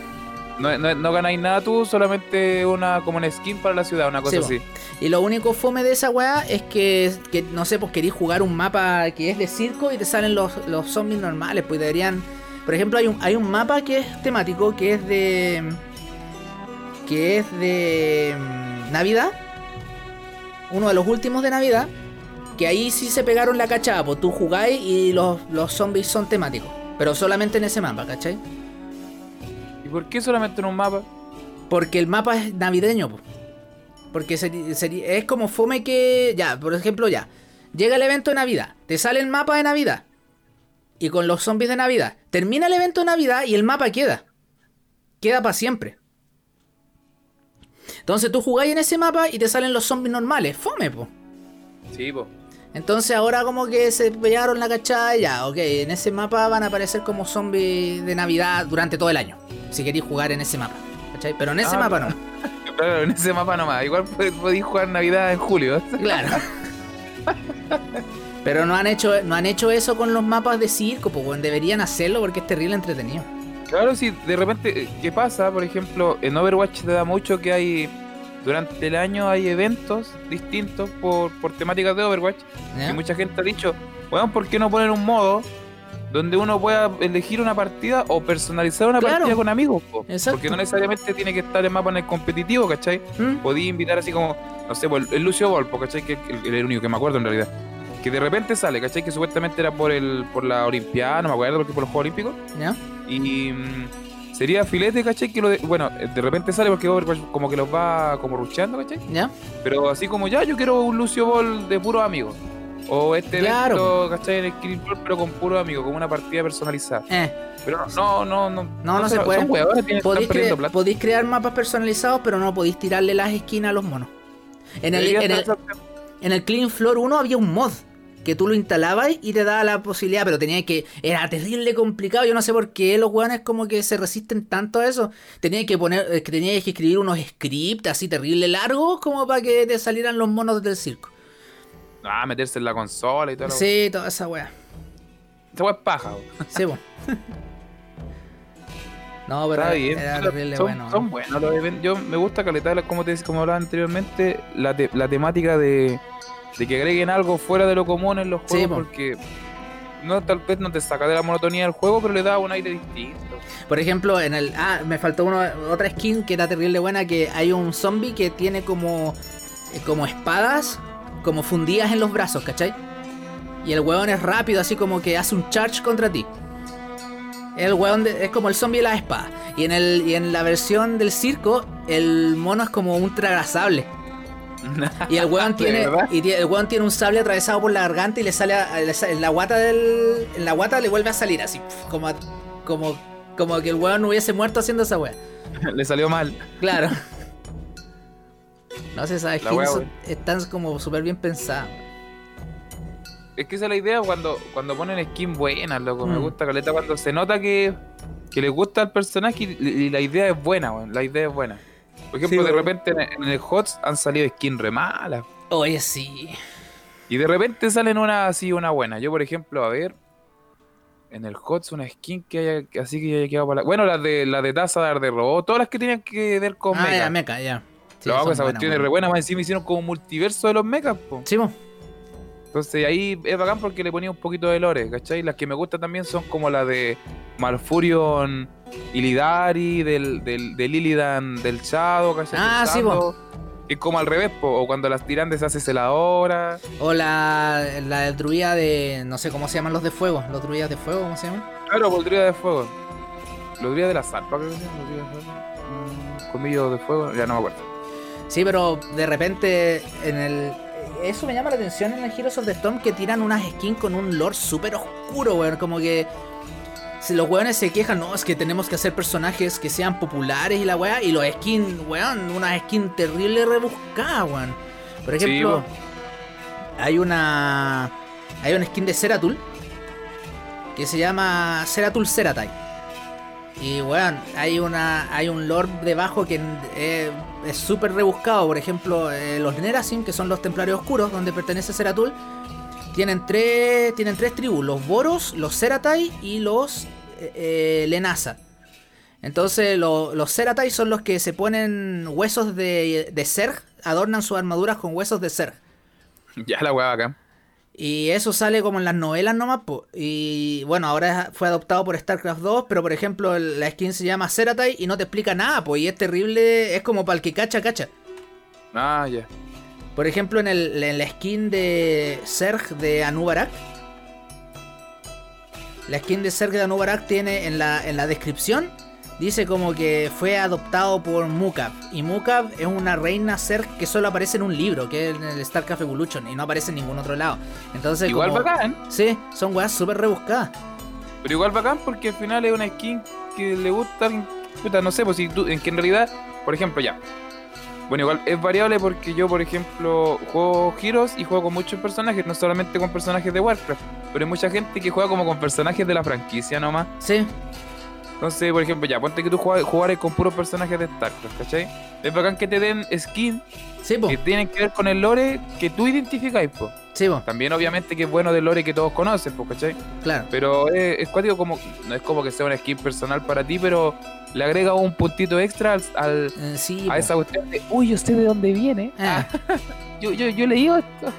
No, no, no ganáis nada tú, solamente una como una skin para la ciudad, una cosa Sí, así. Y lo único fome de esa weá es que, que, no sé, pues queréis jugar un mapa que es de circo y te salen los, los zombies normales. Pues deberían. Por ejemplo, hay un, hay un mapa que es temático, que es de. que es de. mm, Navidad. Uno de los últimos de Navidad. Que ahí sí se pegaron la cachada, pues tú jugáis y los, los zombies son temáticos. Pero solamente en ese mapa, ¿cachai? ¿Y por qué solamente en un mapa? Porque el mapa es navideño, po. Porque seri- seri- es como fome que. Ya, por ejemplo, ya. Llega el evento de Navidad. Te sale el mapa de Navidad. Y con los zombies de Navidad. Termina el evento de Navidad y el mapa queda. Queda para siempre. Entonces tú jugáis en ese mapa y te salen los zombies normales. Fome, po. Sí, pues. Entonces ahora como que se pegaron la cachada y ya, ok, en ese mapa van a aparecer como zombies de Navidad durante todo el año. Si queréis jugar en ese mapa. ¿Cachai? Pero en ese Ah, mapa no. Claro, en ese mapa nomás. Igual pod- podéis jugar Navidad en julio. Claro. Pero no han hecho, no han hecho eso con los mapas de circo, pues deberían hacerlo porque es terrible entretenido. Claro, sí, de repente, eh, ¿qué pasa? Por ejemplo, en Overwatch te da mucho que hay. Durante el año hay eventos distintos por, por temáticas de Overwatch. Y mucha gente ha dicho, bueno, ¿por qué no poner un modo donde uno pueda elegir una partida o personalizar una Claro. partida con amigos? po? Porque no necesariamente tiene que estar el mapa en el competitivo, ¿cachai? ¿Mm? Podía invitar así como, no sé, pues, el Lucio Volpo, ¿cachai? Que es el, el único que me acuerdo en realidad. Que de repente sale, ¿cachai? Que supuestamente era por el por la Olimpiada, no me acuerdo, porque por los Juegos Olímpicos. ¿Ya? Y mm, sería filete, ¿cachai? Que lo de, bueno, de repente sale porque Overwatch como que los va como rucheando, ¿cachai? ¿Ya? Pero así como ya, yo quiero un Lucio Ball de puros amigos. O este Claro. evento, ¿cachai? En el Killing Floor, pero con puros amigos, como una partida personalizada. Eh, Pero no, no, no. No, no se puede. Son huevones, tienen- están podéis, perdiendo cre- plata. podéis crear mapas personalizados, pero no podéis tirarle las esquinas a los monos. En el, en el Clean Floor 1 había un mod que tú lo instalabas y te daba la posibilidad, pero tenía que. Era terrible complicado. Yo no sé por qué los weones como que se resisten tanto a eso. Tenía que poner, que tenías que escribir unos scripts así terrible largos como para que te salieran los monos del circo. Ah, meterse en la consola y todo. Sí. Toda esa wea. Esa hueá es paja. Sí, po. No, pero Está bien. era son, bueno. son buenos los eventos. Yo me gusta calentar, como te como hablaba anteriormente, la, te- la temática de, de que agreguen algo fuera de lo común en los juegos, po. porque no tal vez no te saca de la monotonía del juego, pero le da un aire distinto. Por ejemplo, en el. Ah, me faltó uno, otra skin que era terrible buena. Que hay un zombie que tiene como. eh, como espadas. Como fundidas en los brazos, ¿cachai? Y el weón es rápido, así como que hace un charge contra ti. El weón de- es como el zombie de la espada. Y en el. Y en la versión del circo, el mono es como un tragasable. Y el weón ¿De tiene. Y el weón tiene un sable atravesado por la garganta y le sale a- le en la guata del. En la guata le vuelve a salir así. Como. como. Como que el weón no hubiese muerto haciendo esa wea. le salió mal. Claro. No sé, esas están como súper bien pensadas. es que esa es la idea cuando, cuando ponen skin buenas, loco. Me Mm. gusta caleta cuando se nota que, que le gusta al personaje y, y la idea es buena, weón. La idea es buena. Por ejemplo, Sí, de repente en, en el HOTS han salido skins re malas. Oye, sí. Y de repente salen una así, una buena. Yo, por ejemplo, a ver. En el HOTS una skin que haya, así que haya quedado para la... Bueno, las de las de Tazadar de robot, todas las que tenían que ver con Ah, mecha. ya, meca, ya. Sí, Loco, son esa cuestión es re buena, más encima hicieron como un multiverso de los mechas, po. Sí, po. Entonces ahí es bacán porque le ponía un poquito de lore, ¿cachai? Las que me gustan también son como la de Malfurion Illidari, del, del, del Illidan del Shadow, ¿cachai? Ah, Del sí, Shadow. Es como al revés, po, o cuando las tiran deshace celadora. O la, la del druida de. No sé cómo se llaman los de fuego. Los druidas de fuego, ¿cómo se llaman? Claro, por druida de fuego. Los druidas de la zarpa, creo que se llaman, los de fuego. Mm, de fuego, ya no me acuerdo. Sí, pero de repente en el. Eso me llama la atención en el Heroes of the Storm que tiran unas skins con un lore súper oscuro, weón. Como que. Si los weones se quejan, no, es que tenemos que hacer personajes que sean populares y la weá. Y los skins, weón, unas skins terrible rebuscadas, weón. Por ejemplo, hay una. Hay una skin de Ceratul que se llama Ceratul Ceratai. Y weón, hay una. hay un lore debajo que eh, es súper rebuscado. Por ejemplo, eh, los Nerasim, que son los templarios oscuros, donde pertenece Ceratul, tienen tres. Tienen tres tribus, los Boros, los Ceratai y los eh, eh, Lenasa. Entonces lo- los Ceratai son los que se ponen huesos de, de Zerg, adornan sus armaduras con huesos de Zerg. Ya la weá acá. Y eso sale como en las novelas nomás. po. Y bueno, ahora fue adoptado por StarCraft 2, pero por ejemplo la skin se llama Ceratai y no te explica nada, pues y es terrible, es como para el que cacha, cacha. Ah, ya. Por ejemplo, en, el, en la skin de Zerg de Anubarak. La skin de Zerg de Anubarak tiene en la, en la descripción. Dice como que fue adoptado por Mukab. Y Mukab es una reina Zerg que solo aparece en un libro, que es en el StarCraft Evolution. Y no aparece en ningún otro lado. Entonces, Igual como- bacán. Sí, son weas súper rebuscadas. Pero igual bacán porque al final es una skin que le gusta. Puta, no sé, pues si tú, en que en realidad, por ejemplo, ya. Bueno, igual es variable porque yo, por ejemplo, juego Heroes y juego con muchos personajes, no solamente con personajes de Warcraft, pero hay mucha gente que juega como con personajes de la franquicia nomás. Sí, Entonces, por ejemplo, ya, ponte que tú jugares con puros personajes de StarCraft, ¿cachai? Es bacán que te den skins sí, po. que tienen que ver con el lore que tú identificáis, pues. Sí, po, También, obviamente, que es bueno del lore que todos conocen, pues, ¿cachai? claro. Pero es, es cuático como. No es como que sea una skin personal para ti, pero le agrega un puntito extra al, al- Eh, sí, a po. esa cuestión de. Uy, yo sé de dónde viene. Ah, Yo, yo, yo leí esto.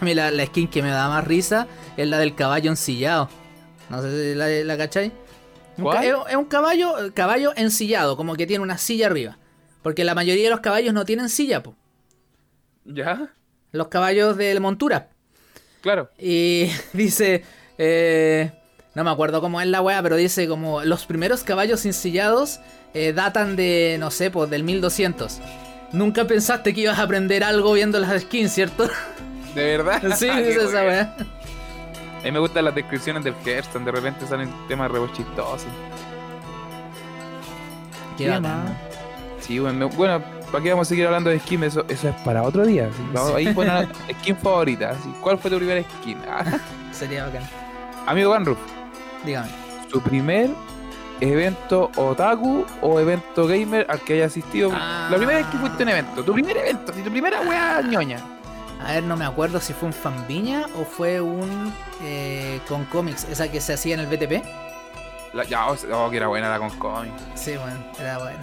A mí la, la skin que me da más risa es la del caballo ensillado. No sé si la, la. Es, un caballo, caballo ensillado, como que tiene una silla arriba. Porque la mayoría de los caballos no tienen silla, po. ¿Ya? Los caballos de montura. Claro. Y dice, eh, no me acuerdo cómo es la wea, pero dice como los primeros caballos ensillados eh, datan de, no sé, pues del 1200. Nunca pensaste que ibas a aprender algo viendo las skins, ¿cierto? ¿De verdad? sí, dice esa wea. A mí me gustan las descripciones del Hearthstone. De repente salen temas re chistosos. Qué ¿Qué bacán. más? Sí, bueno, me- bueno, ¿para qué vamos a seguir hablando de skin? Eso, eso es para otro día. sí. Vamos, Ahí ponen skin favorita. sí. ¿Cuál fue tu primera skin? Ah. Sería bacán. Amigo Van Roof, Dígame. su primer evento otaku o evento gamer al que haya asistido. Ah. La primera vez que fuiste a un evento, tu primer evento, si tu primera weá ñoña. A ver, no me acuerdo si fue un fanviña o fue un eh, con cómics, esa que se hacía en el BTP. La- ya, oh, oh, que era buena la con cómic. Sí, bueno, era buena.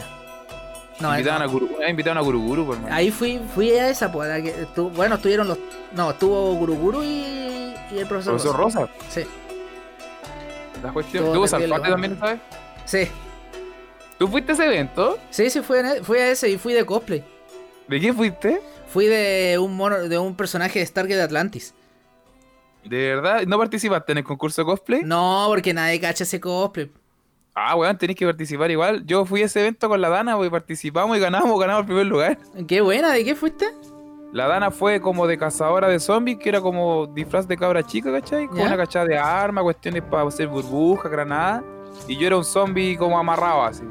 No, invitaban, no. a Guru, eh, invitaban a Guruguru, por mano. Ahí fui, fui a esa, pues, a que bueno, estuvieron los, no, estuvo Guruguru y, y el profesor. Profesor Rosa. Rosa, Sí, la cuestión. ¿Tuvo Salfate también, sabes? sí, ¿Tú fuiste a ese evento? sí, sí, fui, e- fui a ese y fui de cosplay. ¿De qué fuiste? Fui de un mono, de un personaje de Stargate Atlantis. ¿De verdad? ¿No participaste en el concurso de cosplay? No, porque nadie cacha ese cosplay. Ah, weón, tenés que participar igual. Yo fui a ese evento con la Dana, y participamos y ganamos, ganamos el primer lugar. Qué buena, ¿de qué fuiste? La Dana fue como de cazadora de zombies, que era como disfraz de cabra chica, ¿cachai? Con ¿Ya? una cachada de arma, cuestiones para hacer burbujas, granadas. Y yo era un zombie como amarrado así.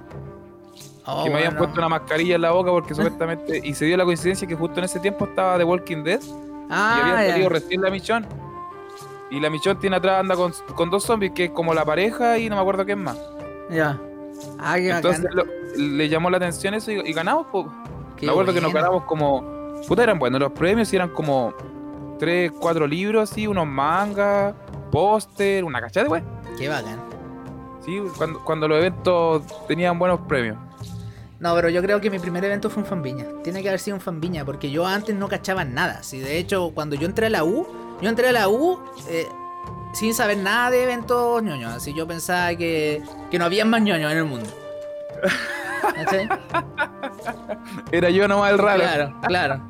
Oh, que me habían bueno. puesto una mascarilla en la boca porque supuestamente. Y se dio la coincidencia que justo en ese tiempo estaba The Walking Dead y Ah, había ya. salido recién la misión. Y la Michón tiene atrás anda con, con dos zombies, que es como la pareja y no me acuerdo quién más. Ya. Ah, qué Entonces lo- le llamó la atención eso y, y ganamos, po. Qué me acuerdo que nos ganamos como. Puta, eran buenos los premios y eran como. Tres, cuatro libros así, unos mangas, póster, una cachada, güey. Qué bacán. Sí, cuando, cuando los eventos tenían buenos premios. No, pero yo creo que mi primer evento fue un fanviña. Tiene que haber sido un fanviña, porque yo antes no cachaba nada. Si de hecho, cuando yo entré a la U, yo entré a la U eh, sin saber nada de eventos ñoños. Así yo pensaba que, que no había más ñoños en el mundo. Era yo nomás el raro. Claro, claro.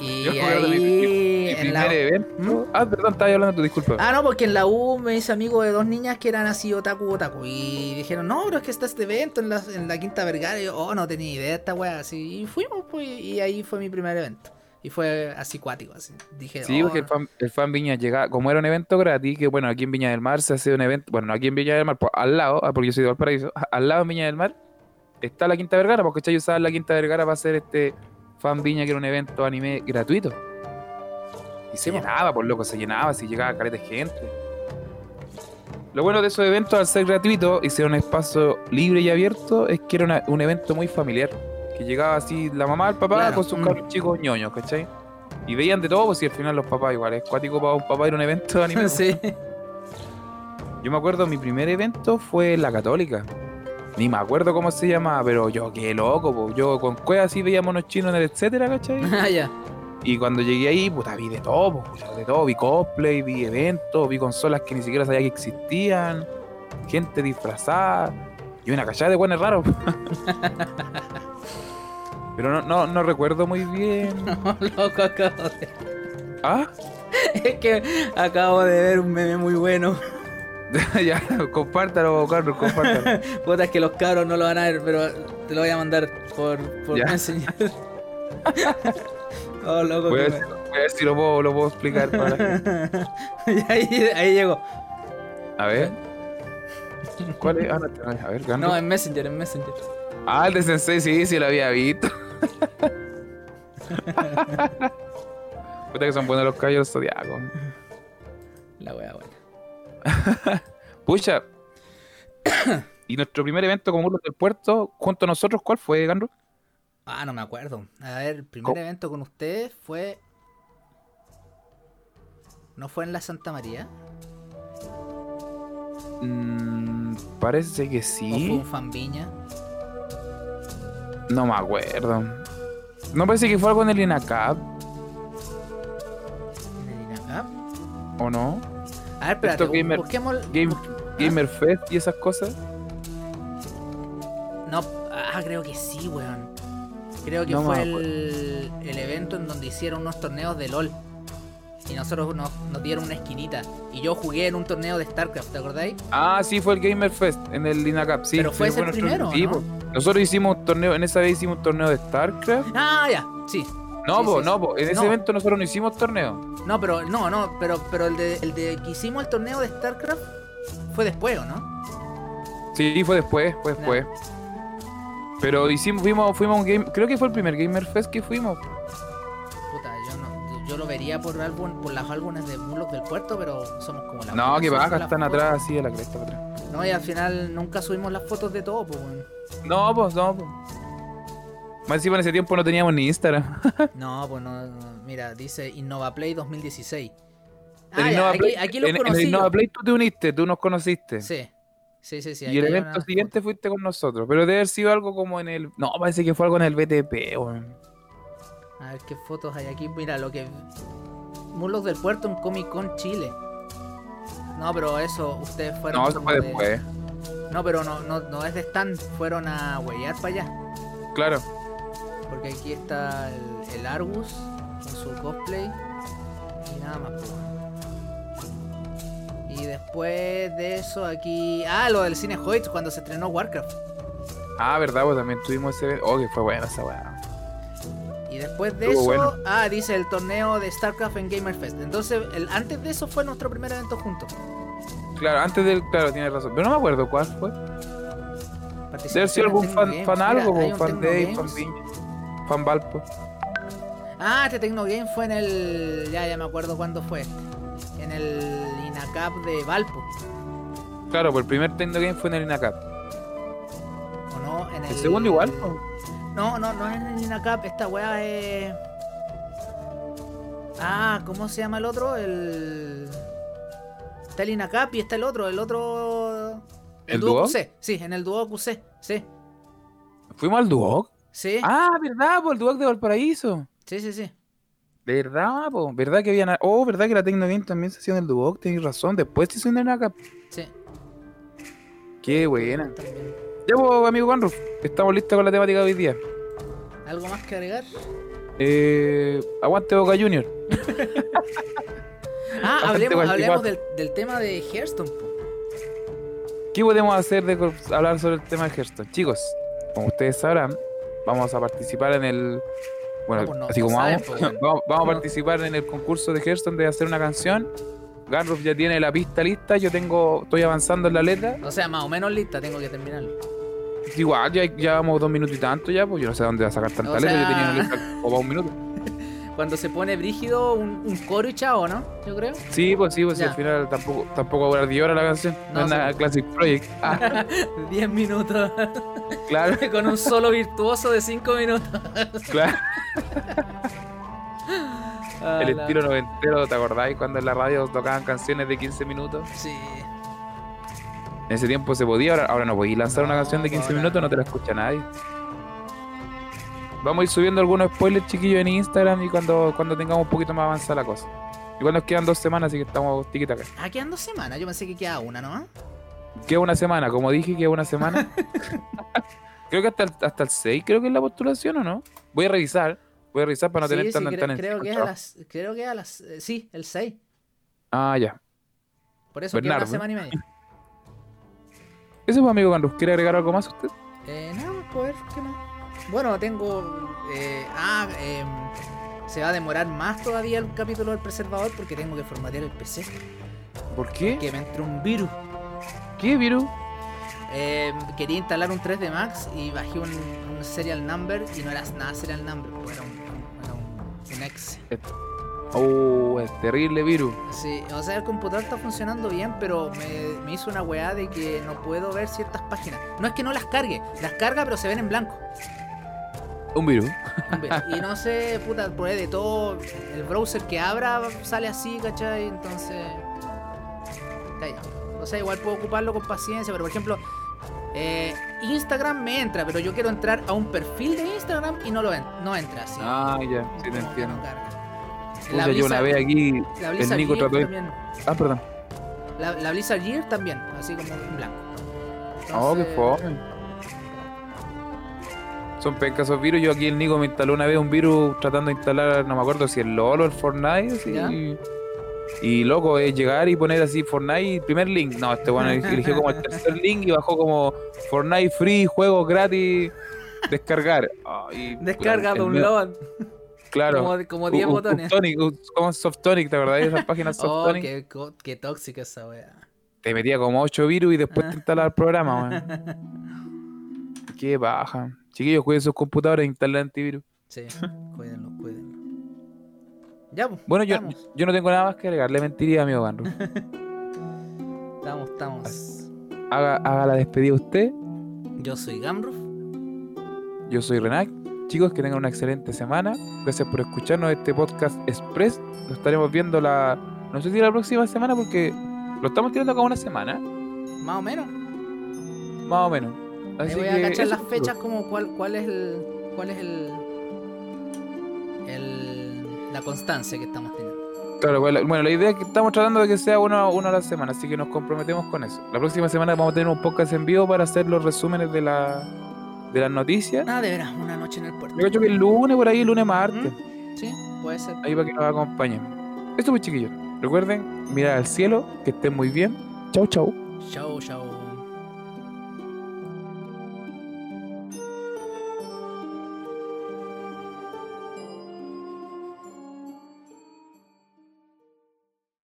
Y Yo de ahí en primer la... evento. ¿Mm? Ah, perdón, estaba hablando tú, disculpa. Ah, no, porque en la U me hice amigo de dos niñas que eran así otaku otaku. Y dijeron, no, pero es que está este evento en la, en la Quinta Vergara. Y yo, oh, no tenía idea de esta wea. Así, y fuimos, pues, y ahí fue mi primer evento. Y fue así cuático, así. Dije, Sí, oh, porque el fan, el fan Viña llegaba, como era un evento gratis, que bueno, aquí en Viña del Mar se hace un evento, bueno, no aquí en Viña del Mar, pues al lado, ah, porque yo soy de Valparaíso, al lado en Viña del Mar está la Quinta Vergara, porque ellos usaban la Quinta Vergara para hacer este fan Viña, que era un evento anime gratuito. Y se llenaba, por loco, se llenaba, si llegaba careta de gente. Lo bueno de esos eventos, al ser gratuitos y ser un espacio libre y abierto, es que era una- un evento muy familiar. Que llegaba así la mamá, el papá, Claro, con sus mm. cabros chicos ñoños, ¿cachai? Y veían de todo, pues si al final los papás igual es cuático para un papá ir a un evento de anime. pues. sí. Yo me acuerdo, mi primer evento fue en la Católica. Ni me acuerdo cómo se llamaba, pero yo qué loco, po. yo con cuevas así veía monos chinos en el etcétera, ¿cachai? Ah, ya. Y cuando llegué ahí, puta, vi de todo, de todo, vi cosplay, vi eventos, vi consolas que ni siquiera sabía que existían, gente disfrazada, y una cachada de buenos raros. Pero no, no, no recuerdo muy bien. No, loco, acabo de... ¿Ah? Es que acabo de ver un meme muy bueno. ya, compártalo, Carlos, compártalo. Puta, es que los cabros no lo van a ver, pero te lo voy a mandar por, por. Messenger. oh, loco, Voy a, ver, voy a ver si lo puedo, lo puedo explicar para ahí, ahí llegó. A ver. ¿Cuál es? Ah, no, a ver. No, en Messenger, en Messenger. Ah, el de Sensei, sí, sí lo había visto. Puta que son buenos los caballos zodiacos. La wea buena. Pucha. y nuestro primer evento como Muros del Puerto, junto a nosotros, ¿cuál fue, Gandro? Ah, no me acuerdo. A ver, el primer ¿Cómo? evento con ustedes fue. ¿No fue en la Santa María? Mm, parece que ¿O fue sí. un fanviña? No me acuerdo. No parece que fue algo en el INACAP, ¿En el INACAP? ¿o no? A ver, espérate, gamer- busquemos. Game, Gamer Fest y esas cosas. No, ah, creo que sí, weón. Creo que No fue el, el evento en donde hicieron unos torneos de LOL. Y nosotros nos, nos dieron una esquinita. Y yo jugué en un torneo de StarCraft, ¿te acordáis? Ah, sí, fue el Gamer Fest en el INACAP, sí. Pero fue ese el nuestro- primero. Nosotros hicimos un torneo, en esa vez hicimos un torneo de StarCraft. Ah, ya, sí. No, Sí, po, sí, no, po. En ese No. evento nosotros no hicimos torneo. No, pero no, no, pero, pero el, de, el de que hicimos el torneo de StarCraft fue después, ¿o no? Sí, fue después, fue después. Pero hicimos, fuimos, fuimos a un game, creo que fue el primer Gamer Fest que fuimos. Puta, yo no, yo lo vería por álbum, por los álbumes de Bulos del Puerto, pero somos como la No, que baja, están atrás, así a la cresta para atrás. No, y al final nunca subimos las fotos de todo, pues. No, pues, no, pues. Más encima en ese tiempo no teníamos ni Instagram. No, pues no, no, mira, dice InnovaPlay 2016. En Ah, ya, aquí, aquí los en, en conocí. el yo. Innova Play tú te uniste, tú nos conociste. Sí, sí, sí. sí y el evento una siguiente fuiste con nosotros. Pero debe haber sido algo como en el. No, parece que fue algo en el BTP, weón. A ver qué fotos hay aquí. Mira, lo que. Mulos del Puerto en Comic Con Chile. No, pero eso, ustedes fueron. No, eso fue de- después. No, pero no, no, no es de stand, fueron a huellar para allá. Claro. Porque aquí está el, el Argus con su cosplay y nada más. pues. Y después de eso aquí... Ah, lo del cine Hoyt cuando se estrenó Warcraft. Ah, verdad, pues también tuvimos ese. Oh, que fue buena esa weá. Y después de Estuvo eso... bueno. Ah, dice el torneo de StarCraft en Gamer Fest. Entonces, el, antes de eso fue nuestro primer evento juntos. Claro, antes del. Claro, tienes razón. Pero no me acuerdo cuál fue. Debe en algún fan, fan algo, fan day, fan viña, fan Valpo. Ah, este Tecno Game fue en el... Ya, ya me acuerdo cuándo fue. el INACAP de Valpo. Claro, pues el primer Tecnogame fue en el INACAP. ¿O no? En el, El segundo igual. No, no, no es en el INACAP. Esta weá es. Ah, ¿cómo se llama el otro? El. Está el INACAP y está el otro. El otro. ¿El Duoc? QC. Sí, en el Duo QC. Sí. Fuimos al Duoc. Sí. Ah, verdad, por el Duoc de Valparaíso. Sí, sí, sí. ¿Verdad, po? ¿Verdad que había Oh, ¿verdad que la Tecnogame también se hacía en el Duoc? Tenéis razón. Después se hizo en el INACAP. Sí. Qué buena. También. Ya, pues, amigo Juanruf, estamos listos con la temática de hoy día. ¿Algo más que agregar? Eh, aguante Boca Junior. Ah, hablemos, del, del tema de Hearthstone. po. ¿Qué podemos hacer de hablar sobre el tema de Hearthstone? Chicos, como ustedes sabrán, vamos a participar en el. Bueno, No, no, así como vamos, pues, vamos, vamos No. a participar en el concurso de Hearthstone de hacer una canción. Ganruf ya tiene la pista lista, yo tengo, estoy avanzando en la letra. O sea, más o menos lista, tengo que terminarlo. Igual, ya, ya vamos dos minutos y tanto ya, pues yo no sé dónde va a sacar tanta O letra, yo sea- tenía una lista como un minuto. Cuando se pone brígido, un, un coro y chao, ¿no? Yo creo. Sí, pues sí, pues al final tampoco, tampoco va a durar 10 horas la canción. No, No, es sí. Classic Project. Ah, 10 minutos. claro, con un solo virtuoso de 5 minutos. claro. Ah, El la- estilo noventero, ¿te acordáis cuando en la radio tocaban canciones de 15 minutos? Sí. En ese tiempo se podía, ahora, ahora no podéis lanzar una No, canción de 15 ahora minutos, no te la escucha nadie. Vamos a ir subiendo algunos spoilers chiquillos en Instagram y cuando, cuando tengamos un poquito más avanzada la cosa. Igual nos quedan dos semanas, así que estamos tiquita acá. Ah, quedan dos semanas. Yo pensé que queda una nomás. Queda una semana, como dije, queda una semana. creo que hasta el, hasta el 6 creo que es la postulación, ¿o no? Voy a revisar, voy a revisar para no sí, tener sí, tan, cre- tan creo, que es a las. Creo que es a las. eh, sí, el 6. Ah, ya. Por eso queda una Bernardo. semana y media. Eso pues, amigo Gandrus, ¿quiere agregar algo más usted? Eh, nada, pues, ¿qué más? Bueno, tengo. eh, ah, em, se va a demorar más todavía el capítulo del preservador porque tengo que formatear el PC. ¿Por qué? Que me entró un virus. ¿Qué, Viru? Eh, quería instalar un 3D Max y bajé un, un serial number y no era nada serial number, pues era un, era un, un exe. Oh, es terrible, Viru. Sí, o sea, el computador está funcionando bien, pero me, me hizo una weá de que no puedo ver ciertas páginas. No es que no las cargue, las carga, pero se ven en blanco. Un Viru. Y no sé, puta, por ahí de todo, el browser que abra sale así, ¿cachai? Entonces. Calla. O sea, igual puedo ocuparlo con paciencia, pero por ejemplo, eh, Instagram me entra, pero yo quiero entrar a un perfil de Instagram y no lo en- no entra así. Ah, ya, sí te entiendo. no carga. Pucha, yo una vez aquí, la el Blizzard Nico trató. Ah, perdón. La, la Blizzard Gear también, así como en blanco. Oh, qué Entonces, fome. Son pencas esos virus. Yo aquí el Nico me instaló una vez un virus tratando de instalar, no me acuerdo si el LOL o el Fortnite. así, y, y loco, es llegar y poner así Fortnite, primer link. No, este bueno eligió como el tercer link y bajó como Fortnite free, juegos gratis, descargar. Ah, y, Descarga, el download. Claro. Como, como 10 Un- un- botones. Tonic, como Softonic, ¿te acordás de esas páginas Oh, Softonic? qué, co- qué tóxica esa wea. Te metía como 8 virus y después te instalaba el programa, weón. Qué baja. Chiquillos, cuiden sus computadores e instalen antivirus. Sí, cuídenlo, cuídenlo. Ya, pues. Bueno, yo, no tengo nada más que agregar. Le mentiría a mi Ganro. estamos, estamos. Haga, haga la despedida usted. Yo soy Gamruf. Yo soy Renac. Chicos, que tengan una excelente semana. Gracias por escucharnos este podcast express. Lo estaremos viendo la. No sé si la próxima semana, porque lo estamos tirando cada una semana. Más o menos. Más o menos. Así voy a cachar las fechas como cuál, cuál es el. cuál es el. el la constancia que estamos teniendo. Claro, bueno, la- bueno, la idea es que estamos tratando de que sea uno, uno a la semana, así que nos comprometemos con eso. La próxima semana vamos a tener un podcast en vivo para hacer los resúmenes de, la, de las noticias. Nada, de veras, una noche en el puerto. Yo creo que el lunes, por ahí, el lunes martes. Sí, puede ser. Ahí para que nos acompañen. Esto pues chiquillos. Recuerden mirar al cielo, que estén muy bien. Chau, chau. Chao, chao.